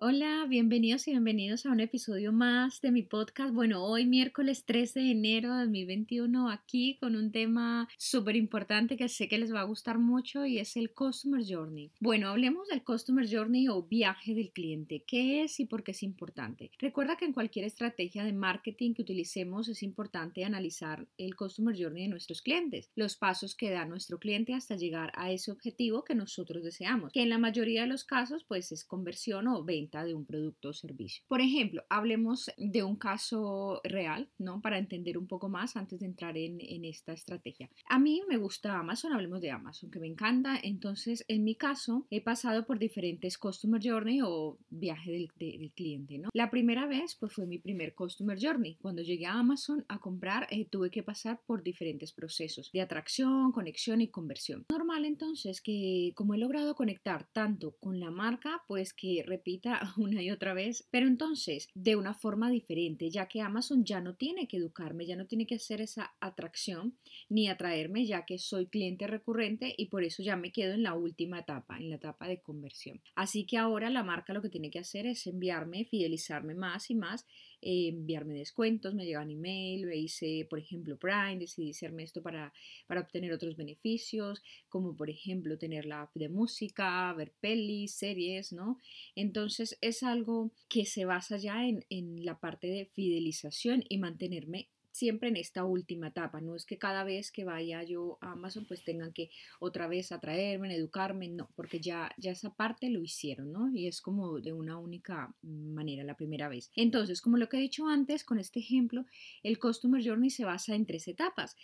Hola, bienvenidos y bienvenidos a un episodio más de mi podcast. Bueno, hoy miércoles 13 de enero de 2021 aquí con un tema súper importante que sé que les va a gustar mucho y es el Customer Journey. Bueno, hablemos del Customer Journey o viaje del cliente. ¿Qué es y por qué es importante? Recuerda que en cualquier estrategia de marketing que utilicemos es importante analizar el Customer Journey de nuestros clientes, los pasos que da nuestro cliente hasta llegar a ese objetivo que nosotros deseamos, que en la mayoría de los casos pues es conversión o venta de un producto o servicio. Por ejemplo, hablemos de un caso real, ¿no? Para entender un poco más antes de entrar en, esta estrategia. A mí me gusta Amazon, hablemos de Amazon, que me encanta. Entonces, en mi caso, he pasado por diferentes Customer Journey o viaje del, cliente, ¿no? La primera vez, pues fue mi primer Customer Journey. Cuando llegué a Amazon a comprar, eh, tuve que pasar por diferentes procesos de atracción, conexión y conversión. Normal entonces que como he logrado conectar tanto con la marca, pues que repita una y otra vez, pero entonces de una forma diferente, ya que Amazon ya no tiene que educarme, ya no tiene que hacer esa atracción ni atraerme, ya que soy cliente recurrente y por eso ya me quedo en la última etapa, en la etapa de conversión. Así que ahora la marca lo que tiene que hacer es enviarme, fidelizarme más y más eh, enviarme descuentos, me llegan email, me hice, por ejemplo, Prime, decidí hacerme esto para, para obtener otros beneficios, como por ejemplo tener la app de música, ver pelis, series, ¿no? Entonces es algo que se basa ya en, en la parte de fidelización y mantenerme siempre en esta última etapa. No es que cada vez que vaya yo a Amazon pues tengan que otra vez atraerme, educarme, no, porque ya, ya esa parte lo hicieron, ¿no? Y es como de una única manera la primera vez. Entonces, como lo que he dicho antes, con este ejemplo, el Customer Journey se basa en tres etapas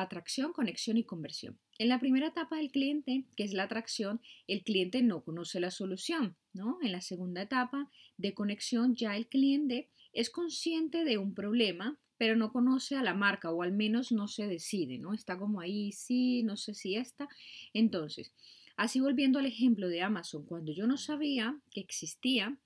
atracción, conexión y conversión. En la primera etapa del cliente, que es la atracción, el cliente no conoce la solución, ¿no? En la segunda etapa de conexión, ya el cliente es consciente de un problema, pero no conoce a la marca o al menos no se decide, ¿no? Está como ahí, sí, no sé si está. Entonces, así volviendo al ejemplo de Amazon, cuando yo no sabía que existía,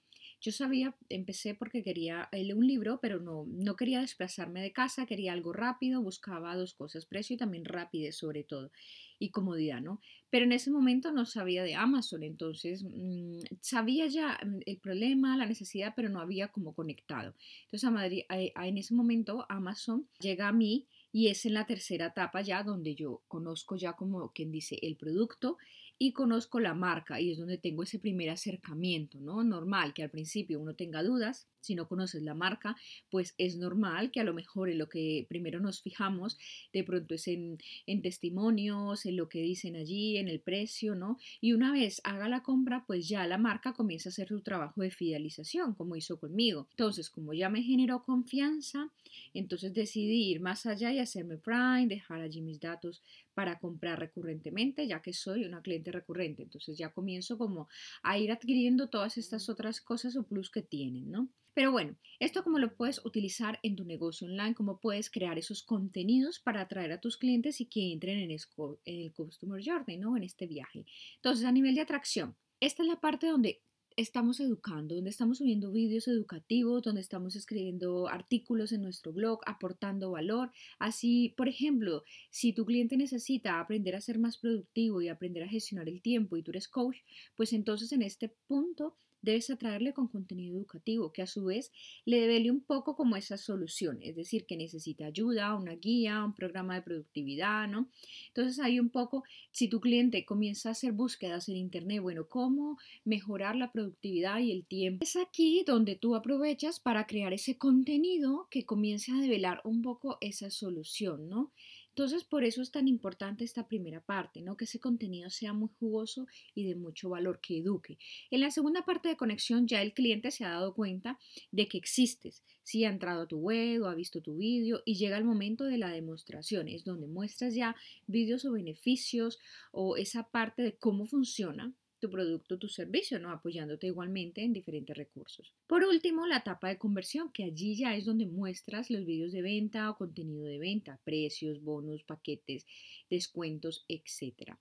yo sabía, empecé porque quería leer un libro, pero no, no quería desplazarme de casa, quería algo rápido, buscaba dos cosas, precio y también rapidez sobre todo, y comodidad, ¿no? Pero en ese momento no sabía de Amazon, entonces mm, sabía ya mm, el problema, la necesidad, pero no había como conectado. Entonces a en ese momento Amazon llega a mí y es en la tercera etapa ya donde yo conozco ya como quien dice el producto y conozco la marca y es donde tengo ese primer acercamiento, ¿no? Normal que al principio uno tenga dudas, si no conoces la marca, pues es normal que a lo mejor en lo que primero nos fijamos de pronto es en, en testimonios, en lo que dicen allí, en el precio, ¿no? Y una vez haga la compra, pues ya la marca comienza a hacer su trabajo de fidelización, como hizo conmigo. Entonces, como ya me generó confianza, entonces decidí ir más allá y hacerme Prime, dejar allí mis datos para comprar recurrentemente, ya que soy una cliente recurrente. Entonces ya comienzo como a ir adquiriendo todas estas otras cosas o plus que tienen, ¿no? Pero bueno, esto como lo puedes utilizar en tu negocio online, cómo puedes crear esos contenidos para atraer a tus clientes y que entren en, el Customer Journey, ¿no? En este viaje. Entonces, a nivel de atracción, esta es la parte donde estamos educando, donde estamos subiendo vídeos educativos, donde estamos escribiendo artículos en nuestro blog, aportando valor. Así, por ejemplo, si tu cliente necesita aprender a ser más productivo y aprender a gestionar el tiempo y tú eres coach, pues entonces en este punto debes atraerle con contenido educativo que a su vez le devele un poco como esa solución, es decir, que necesita ayuda, una guía, un programa de productividad, ¿no? Entonces hay un poco, si tu cliente comienza a hacer búsquedas en Internet, bueno, ¿cómo mejorar la productividad y el tiempo? Es aquí donde tú aprovechas para crear ese contenido que comience a develar un poco esa solución, ¿no? Entonces, por eso es tan importante esta primera parte, ¿no? Que ese contenido sea muy jugoso y de mucho valor, que eduque. En la segunda parte de conexión ya el cliente se ha dado cuenta de que existes. Si ha entrado a tu web o ha visto tu vídeo y llega el momento de la demostración, es donde muestras ya vídeos o beneficios o esa parte de cómo funciona tu producto, tu servicio, ¿no? apoyándote igualmente en diferentes recursos. Por último, la etapa de conversión, que allí ya es donde muestras los vídeos de venta o contenido de venta, precios, bonos, paquetes, descuentos, etc.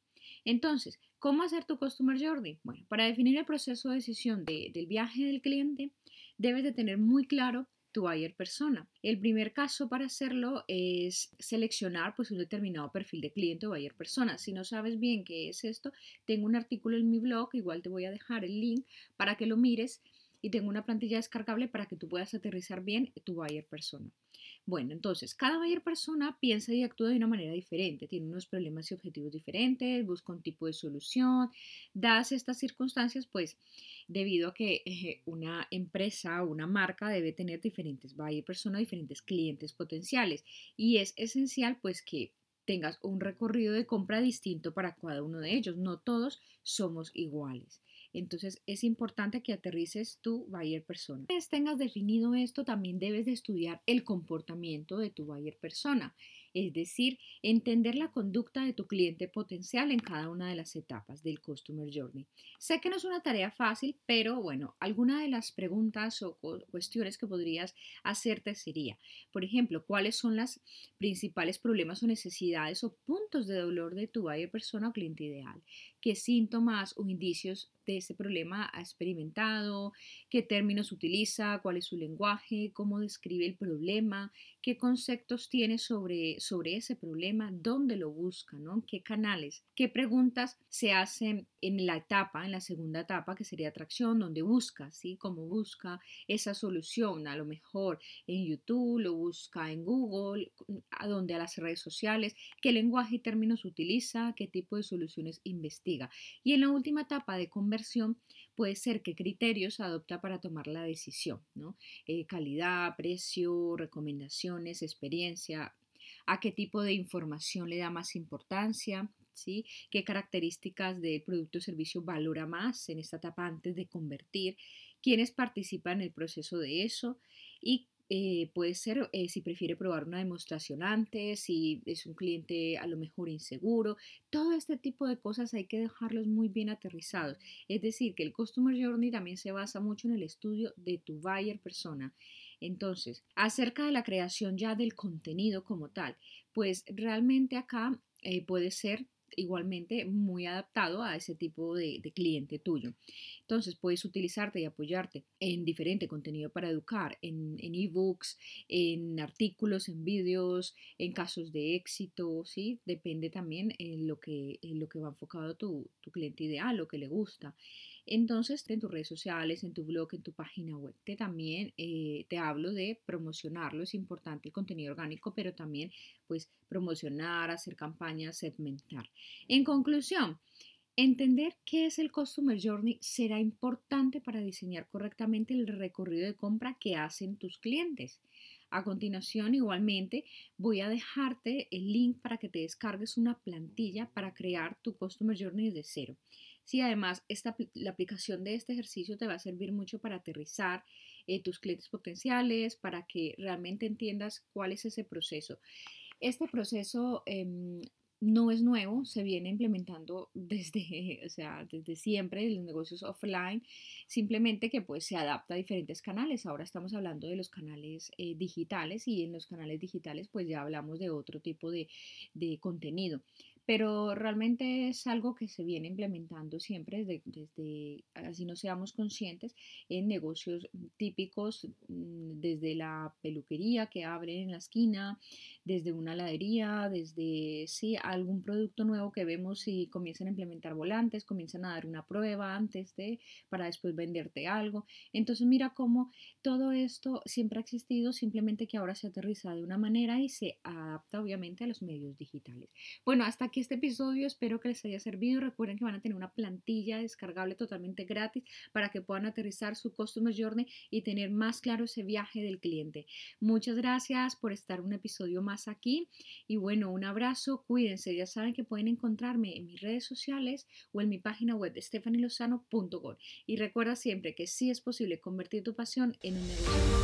Entonces, ¿cómo hacer tu Customer Journey? Bueno, para definir el proceso de decisión del viaje del cliente, debes de tener muy claro tu buyer persona. El primer caso para hacerlo es seleccionar pues un determinado perfil de cliente o buyer persona. Si no sabes bien qué es esto, tengo un artículo en mi blog, igual te voy a dejar el link para que lo mires y tengo una plantilla descargable para que tú puedas aterrizar bien tu buyer persona. Bueno, entonces, cada buyer persona piensa y actúa de una manera diferente, tiene unos problemas y objetivos diferentes, busca un tipo de solución. Dadas estas circunstancias, pues, debido a que eh, una empresa o una marca debe tener diferentes buyer persona, diferentes clientes potenciales y es esencial, pues, que tengas un recorrido de compra distinto para cada uno de ellos. No todos somos iguales. Entonces es importante que aterrices tu buyer persona. Una vez tengas definido esto, también debes de estudiar el comportamiento de tu buyer persona es decir, entender la conducta de tu cliente potencial en cada una de las etapas del Customer Journey. Sé que no es una tarea fácil, pero bueno, alguna de las preguntas o cuestiones que podrías hacerte sería, por ejemplo, ¿cuáles son los principales problemas o necesidades o puntos de dolor de tu buyer persona o cliente ideal? ¿Qué síntomas o indicios de ese problema ha experimentado? ¿Qué términos utiliza? ¿Cuál es su lenguaje? ¿Cómo describe el problema? ¿Qué conceptos tiene sobre sobre ese problema, dónde lo busca, ¿no? ¿Qué canales? ¿Qué preguntas se hacen en la etapa, en la segunda etapa, que sería atracción, donde busca, ¿sí? Cómo busca esa solución, a lo mejor en YouTube, lo busca en Google, a donde a las redes sociales, qué lenguaje y términos utiliza, qué tipo de soluciones investiga. Y en la última etapa de conversión, puede ser qué criterios adopta para tomar la decisión, ¿no? Eh, calidad, precio, recomendaciones, experiencia, a qué tipo de información le da más importancia, ¿sí? qué características del producto o servicio valora más en esta etapa antes de convertir, quiénes participan en el proceso de eso y eh, puede ser eh, si prefiere probar una demostración antes, si es un cliente a lo mejor inseguro. Todo este tipo de cosas hay que dejarlos muy bien aterrizados. Es decir, que el Customer Journey también se basa mucho en el estudio de tu buyer persona. Entonces, acerca de la creación ya del contenido como tal, pues realmente acá eh, puede ser igualmente muy adaptado a ese tipo de, cliente tuyo. Entonces puedes utilizarte y apoyarte en diferente contenido para educar, en ebooks, en, artículos, en vídeos, en casos de éxito, ¿sí? Depende también en lo que, en lo que va enfocado tu, tu cliente ideal, lo que le gusta. Entonces, en tus redes sociales, en tu blog, en tu página web, te también eh, te hablo de promocionarlo. Es importante el contenido orgánico, pero también pues promocionar, hacer campañas, segmentar. En conclusión, Entender qué es el Customer Journey será importante para diseñar correctamente el recorrido de compra que hacen tus clientes. A continuación, igualmente, voy a dejarte el link para que te descargues una plantilla para crear tu Customer Journey desde cero. Si además esta, la aplicación de este ejercicio te va a servir mucho para aterrizar eh, tus clientes potenciales, para que realmente entiendas cuál es ese proceso. Este proceso em, no es nuevo, se viene implementando desde, o sea, desde siempre en los negocios offline, simplemente que pues se adapta a diferentes canales. Ahora estamos hablando de los canales eh, digitales y en los canales digitales pues ya hablamos de otro tipo de, de contenido pero realmente es algo que se viene implementando siempre desde, desde, así no seamos conscientes, en negocios típicos, mm, desde la peluquería que abre en la esquina, desde una heladería, desde sí, algún producto nuevo que vemos y comienzan a implementar volantes, comienzan a dar una prueba antes de, para después venderte algo. Entonces mira cómo todo esto siempre ha existido, simplemente que ahora se aterriza de una manera y se adapta obviamente a los medios digitales. Bueno, hasta aquí este episodio, espero que les haya servido. Recuerden que van a tener una plantilla descargable totalmente gratis para que puedan aterrizar su Customer Journey y tener más claro ese viaje del cliente. Muchas gracias por estar un episodio más aquí y bueno, un abrazo, cuídense, ya saben que pueden encontrarme en mis redes sociales o en mi página web de stephanielozano.com y recuerda siempre que sí es posible convertir tu pasión en un negocio.